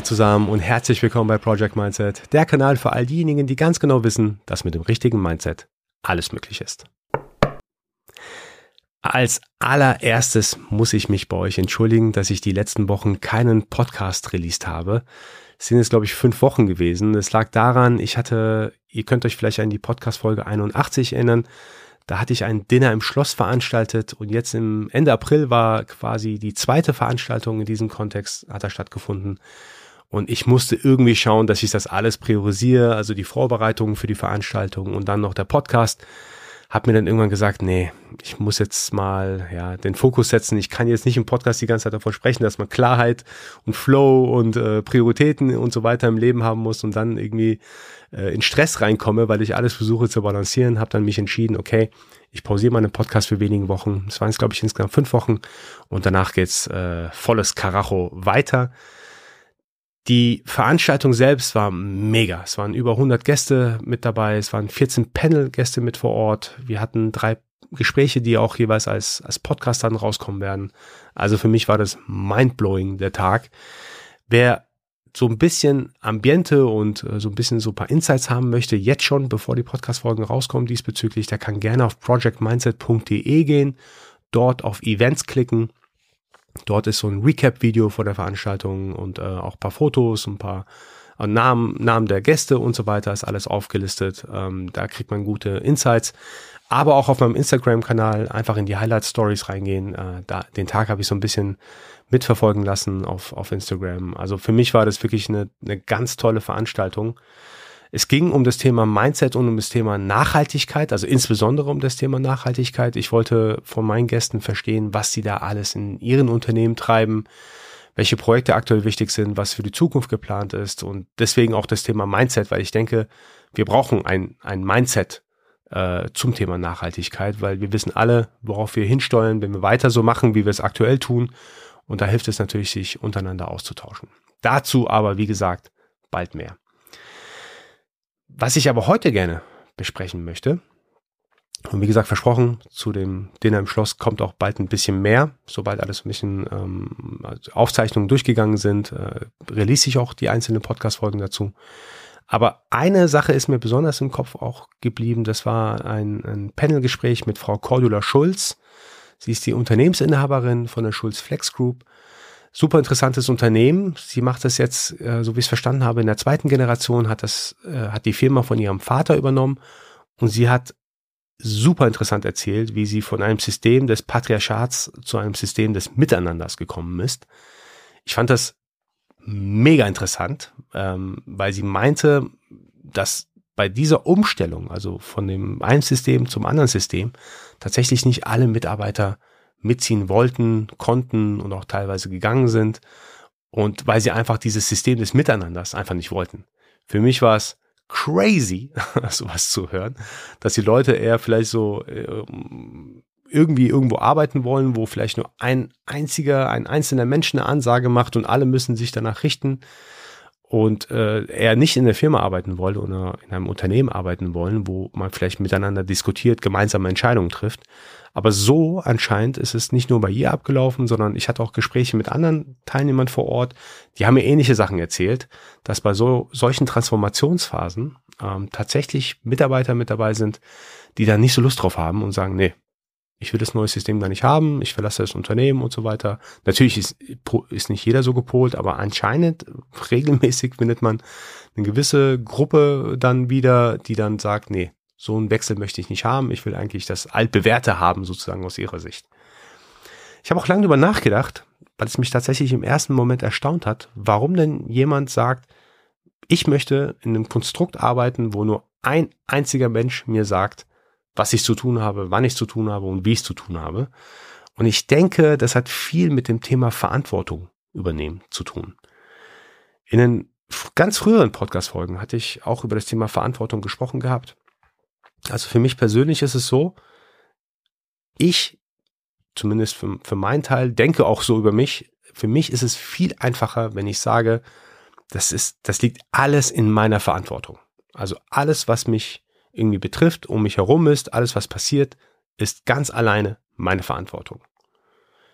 Hi zusammen und herzlich willkommen bei Project Mindset, der Kanal für all diejenigen, die ganz genau wissen, dass mit dem richtigen Mindset alles möglich ist. Als allererstes muss ich mich bei euch entschuldigen, dass ich die letzten Wochen keinen Podcast released habe. Es sind jetzt, glaube ich, fünf Wochen gewesen. Es lag daran, ich hatte, ihr könnt euch vielleicht an die Podcast-Folge 81 erinnern. Da hatte ich ein Dinner im Schloss veranstaltet und jetzt im Ende April war quasi die zweite Veranstaltung in diesem Kontext, hat da stattgefunden. Und ich musste irgendwie schauen, dass ich das alles priorisiere, also die Vorbereitungen für die Veranstaltung und dann noch der Podcast habe mir dann irgendwann gesagt, nee, ich muss jetzt mal ja den Fokus setzen. Ich kann jetzt nicht im Podcast die ganze Zeit davon sprechen, dass man Klarheit und Flow und äh, Prioritäten und so weiter im Leben haben muss und dann irgendwie äh, in Stress reinkomme, weil ich alles versuche zu balancieren. Habe dann mich entschieden, okay, ich pausiere meinen Podcast für wenige Wochen. Es waren jetzt glaube ich insgesamt fünf Wochen und danach geht's äh, volles Karacho weiter. Die Veranstaltung selbst war mega. Es waren über 100 Gäste mit dabei. Es waren 14 Panel-Gäste mit vor Ort. Wir hatten drei Gespräche, die auch jeweils als, als Podcast dann rauskommen werden. Also für mich war das mindblowing, der Tag. Wer so ein bisschen Ambiente und äh, so ein bisschen so ein paar Insights haben möchte, jetzt schon, bevor die Podcast-Folgen rauskommen diesbezüglich, der kann gerne auf projectmindset.de gehen, dort auf Events klicken Dort ist so ein Recap-Video vor der Veranstaltung und äh, auch paar Fotos, ein paar äh, Namen, Namen der Gäste und so weiter ist alles aufgelistet. Ähm, da kriegt man gute Insights. Aber auch auf meinem Instagram-Kanal einfach in die Highlight-Stories reingehen. Äh, da, den Tag habe ich so ein bisschen mitverfolgen lassen auf, auf Instagram. Also für mich war das wirklich eine, eine ganz tolle Veranstaltung. Es ging um das Thema Mindset und um das Thema Nachhaltigkeit, also insbesondere um das Thema Nachhaltigkeit. Ich wollte von meinen Gästen verstehen, was sie da alles in ihren Unternehmen treiben, welche Projekte aktuell wichtig sind, was für die Zukunft geplant ist und deswegen auch das Thema Mindset, weil ich denke, wir brauchen ein, ein Mindset äh, zum Thema Nachhaltigkeit, weil wir wissen alle, worauf wir hinsteuern, wenn wir weiter so machen, wie wir es aktuell tun. Und da hilft es natürlich, sich untereinander auszutauschen. Dazu aber, wie gesagt, bald mehr. Was ich aber heute gerne besprechen möchte, und wie gesagt, versprochen, zu dem Dinner im Schloss kommt auch bald ein bisschen mehr. Sobald alles ein bisschen ähm, also Aufzeichnungen durchgegangen sind, äh, release ich auch die einzelnen Podcast-Folgen dazu. Aber eine Sache ist mir besonders im Kopf auch geblieben. Das war ein, ein Panelgespräch mit Frau Cordula Schulz. Sie ist die Unternehmensinhaberin von der Schulz Flex Group super interessantes Unternehmen. Sie macht das jetzt, äh, so wie ich es verstanden habe, in der zweiten Generation hat das, äh, hat die Firma von ihrem Vater übernommen und sie hat super interessant erzählt, wie sie von einem System des Patriarchats zu einem System des Miteinanders gekommen ist. Ich fand das mega interessant, ähm, weil sie meinte, dass bei dieser Umstellung, also von dem einen System zum anderen System, tatsächlich nicht alle Mitarbeiter mitziehen wollten, konnten und auch teilweise gegangen sind. Und weil sie einfach dieses System des Miteinanders einfach nicht wollten. Für mich war es crazy, sowas zu hören, dass die Leute eher vielleicht so äh, irgendwie irgendwo arbeiten wollen, wo vielleicht nur ein einziger, ein einzelner Mensch eine Ansage macht und alle müssen sich danach richten und äh, er nicht in der Firma arbeiten wollte oder in einem Unternehmen arbeiten wollen, wo man vielleicht miteinander diskutiert, gemeinsame Entscheidungen trifft, aber so anscheinend ist es nicht nur bei ihr abgelaufen, sondern ich hatte auch Gespräche mit anderen Teilnehmern vor Ort, die haben mir ähnliche Sachen erzählt, dass bei so solchen Transformationsphasen ähm, tatsächlich Mitarbeiter mit dabei sind, die da nicht so Lust drauf haben und sagen, nee, ich will das neue System gar nicht haben, ich verlasse das Unternehmen und so weiter. Natürlich ist, ist nicht jeder so gepolt, aber anscheinend regelmäßig findet man eine gewisse Gruppe dann wieder, die dann sagt, nee, so einen Wechsel möchte ich nicht haben. Ich will eigentlich das altbewährte haben, sozusagen aus ihrer Sicht. Ich habe auch lange darüber nachgedacht, weil es mich tatsächlich im ersten Moment erstaunt hat, warum denn jemand sagt, ich möchte in einem Konstrukt arbeiten, wo nur ein einziger Mensch mir sagt, was ich zu tun habe, wann ich zu tun habe und wie ich zu tun habe. Und ich denke, das hat viel mit dem Thema Verantwortung übernehmen zu tun. In den ganz früheren Podcast-Folgen hatte ich auch über das Thema Verantwortung gesprochen gehabt. Also für mich persönlich ist es so, ich, zumindest für, für meinen Teil, denke auch so über mich. Für mich ist es viel einfacher, wenn ich sage, das ist, das liegt alles in meiner Verantwortung. Also alles, was mich irgendwie betrifft, um mich herum ist, alles, was passiert, ist ganz alleine meine Verantwortung.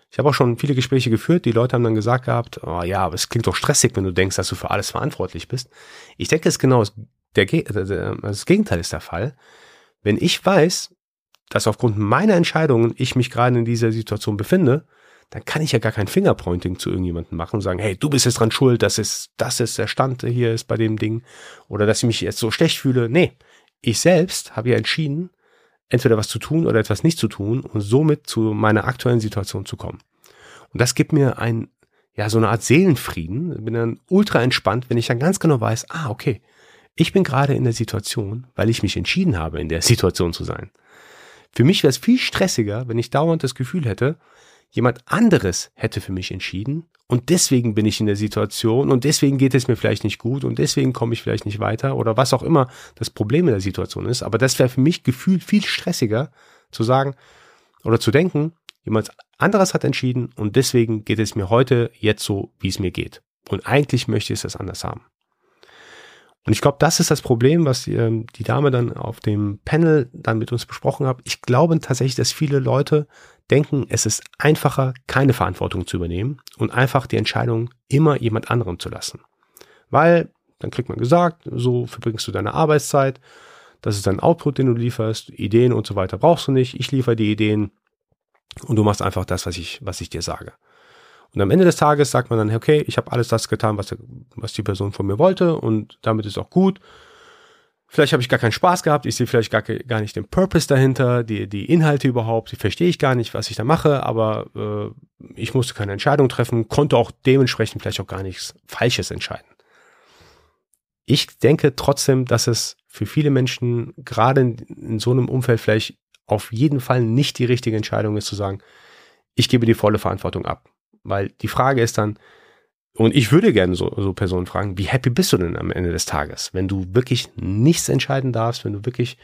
Ich habe auch schon viele Gespräche geführt. Die Leute haben dann gesagt gehabt, oh ja, aber es klingt doch stressig, wenn du denkst, dass du für alles verantwortlich bist. Ich denke, es ist genau der, das Gegenteil ist der Fall. Wenn ich weiß, dass aufgrund meiner Entscheidungen ich mich gerade in dieser Situation befinde, dann kann ich ja gar kein Fingerpointing zu irgendjemandem machen und sagen, hey, du bist jetzt dran schuld, das ist, das ist der Stand hier ist bei dem Ding oder dass ich mich jetzt so schlecht fühle. Nee, ich selbst habe ja entschieden, entweder was zu tun oder etwas nicht zu tun und somit zu meiner aktuellen Situation zu kommen. Und das gibt mir ein, ja, so eine Art Seelenfrieden. Ich bin dann ultra entspannt, wenn ich dann ganz genau weiß, ah, okay, ich bin gerade in der Situation, weil ich mich entschieden habe, in der Situation zu sein. Für mich wäre es viel stressiger, wenn ich dauernd das Gefühl hätte, jemand anderes hätte für mich entschieden und deswegen bin ich in der Situation und deswegen geht es mir vielleicht nicht gut und deswegen komme ich vielleicht nicht weiter oder was auch immer das Problem in der Situation ist. Aber das wäre für mich gefühlt viel stressiger zu sagen oder zu denken, jemand anderes hat entschieden und deswegen geht es mir heute jetzt so, wie es mir geht. Und eigentlich möchte ich es anders haben. Und ich glaube, das ist das Problem, was die, ähm, die Dame dann auf dem Panel dann mit uns besprochen hat. Ich glaube tatsächlich, dass viele Leute denken, es ist einfacher, keine Verantwortung zu übernehmen und einfach die Entscheidung immer jemand anderem zu lassen. Weil, dann kriegt man gesagt, so verbringst du deine Arbeitszeit, das ist dein Output, den du lieferst, Ideen und so weiter brauchst du nicht, ich liefere die Ideen und du machst einfach das, was ich, was ich dir sage. Und am Ende des Tages sagt man dann, okay, ich habe alles das getan, was, was die Person von mir wollte und damit ist auch gut. Vielleicht habe ich gar keinen Spaß gehabt, ich sehe vielleicht gar, gar nicht den Purpose dahinter, die, die Inhalte überhaupt, die verstehe ich gar nicht, was ich da mache, aber äh, ich musste keine Entscheidung treffen, konnte auch dementsprechend vielleicht auch gar nichts Falsches entscheiden. Ich denke trotzdem, dass es für viele Menschen gerade in, in so einem Umfeld vielleicht auf jeden Fall nicht die richtige Entscheidung ist zu sagen, ich gebe die volle Verantwortung ab. Weil die Frage ist dann, und ich würde gerne so, so Personen fragen, wie happy bist du denn am Ende des Tages, wenn du wirklich nichts entscheiden darfst, wenn du wirklich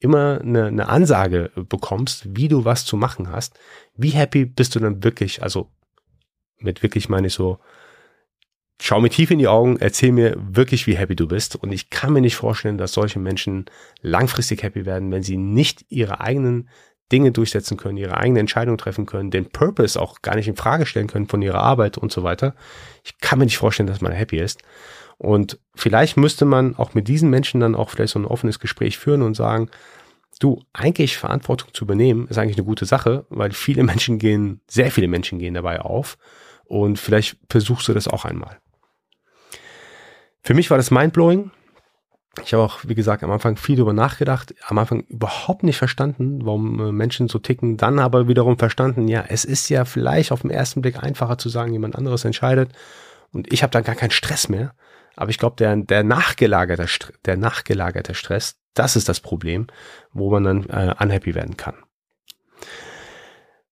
immer eine, eine Ansage bekommst, wie du was zu machen hast, wie happy bist du dann wirklich, also mit wirklich meine ich so, schau mir tief in die Augen, erzähl mir wirklich, wie happy du bist. Und ich kann mir nicht vorstellen, dass solche Menschen langfristig happy werden, wenn sie nicht ihre eigenen Dinge durchsetzen können, ihre eigene Entscheidung treffen können, den Purpose auch gar nicht in Frage stellen können von ihrer Arbeit und so weiter. Ich kann mir nicht vorstellen, dass man happy ist. Und vielleicht müsste man auch mit diesen Menschen dann auch vielleicht so ein offenes Gespräch führen und sagen, du, eigentlich Verantwortung zu übernehmen, ist eigentlich eine gute Sache, weil viele Menschen gehen, sehr viele Menschen gehen dabei auf. Und vielleicht versuchst du das auch einmal. Für mich war das mindblowing. Ich habe auch, wie gesagt, am Anfang viel darüber nachgedacht, am Anfang überhaupt nicht verstanden, warum äh, Menschen so ticken, dann aber wiederum verstanden, ja, es ist ja vielleicht auf den ersten Blick einfacher zu sagen, jemand anderes entscheidet und ich habe dann gar keinen Stress mehr. Aber ich glaube, der, der, nachgelagerte, der nachgelagerte Stress, das ist das Problem, wo man dann äh, unhappy werden kann.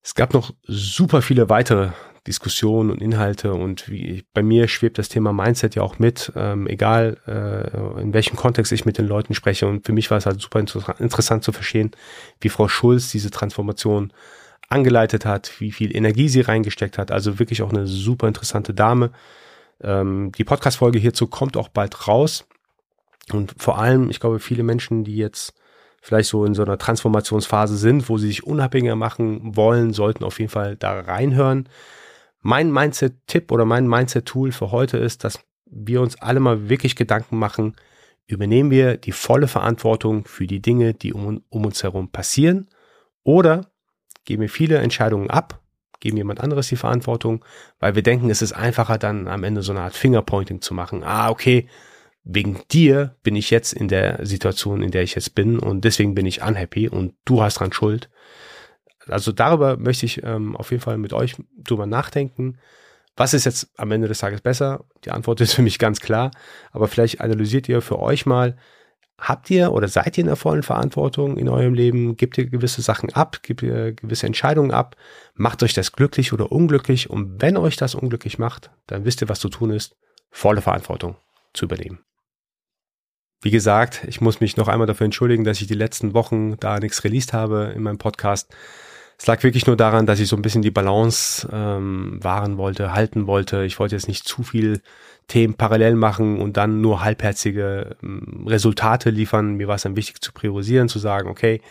Es gab noch super viele weitere Diskussionen und Inhalte und wie bei mir schwebt das Thema Mindset ja auch mit, ähm, egal äh, in welchem Kontext ich mit den Leuten spreche. Und für mich war es halt super inter interessant zu verstehen, wie Frau Schulz diese Transformation angeleitet hat, wie viel Energie sie reingesteckt hat. Also wirklich auch eine super interessante Dame. Ähm, die Podcast-Folge hierzu kommt auch bald raus. Und vor allem, ich glaube, viele Menschen, die jetzt vielleicht so in so einer Transformationsphase sind, wo sie sich unabhängiger machen wollen, sollten auf jeden Fall da reinhören. Mein Mindset-Tipp oder mein Mindset-Tool für heute ist, dass wir uns alle mal wirklich Gedanken machen, übernehmen wir die volle Verantwortung für die Dinge, die um, um uns herum passieren oder geben wir viele Entscheidungen ab, geben jemand anderes die Verantwortung, weil wir denken, es ist einfacher dann am Ende so eine Art Fingerpointing zu machen. Ah, okay, wegen dir bin ich jetzt in der Situation, in der ich jetzt bin und deswegen bin ich unhappy und du hast dran Schuld also darüber möchte ich ähm, auf jeden Fall mit euch drüber nachdenken. Was ist jetzt am Ende des Tages besser? Die Antwort ist für mich ganz klar. Aber vielleicht analysiert ihr für euch mal, habt ihr oder seid ihr in der vollen Verantwortung in eurem Leben? Gebt ihr gewisse Sachen ab? Gebt ihr gewisse Entscheidungen ab? Macht euch das glücklich oder unglücklich? Und wenn euch das unglücklich macht, dann wisst ihr, was zu tun ist, volle Verantwortung zu übernehmen. Wie gesagt, ich muss mich noch einmal dafür entschuldigen, dass ich die letzten Wochen da nichts released habe in meinem Podcast. Es lag wirklich nur daran, dass ich so ein bisschen die Balance ähm, wahren wollte, halten wollte. Ich wollte jetzt nicht zu viel Themen parallel machen und dann nur halbherzige ähm, Resultate liefern. Mir war es dann wichtig zu priorisieren, zu sagen, okay,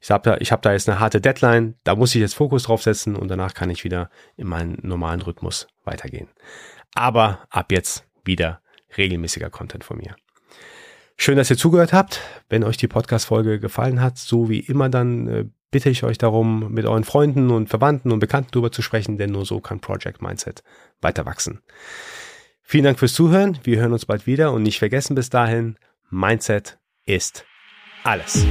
Ich habe da, ich hab da jetzt eine harte Deadline, da muss ich jetzt Fokus drauf setzen und danach kann ich wieder in meinen normalen Rhythmus weitergehen. Aber ab jetzt wieder regelmäßiger Content von mir. Schön, dass ihr zugehört habt. Wenn euch die Podcast-Folge gefallen hat, so wie immer, dann äh, bitte ich euch darum, mit euren Freunden und Verwandten und Bekannten darüber zu sprechen, denn nur so kann Project Mindset weiter wachsen. Vielen Dank fürs Zuhören. Wir hören uns bald wieder und nicht vergessen bis dahin, Mindset ist alles.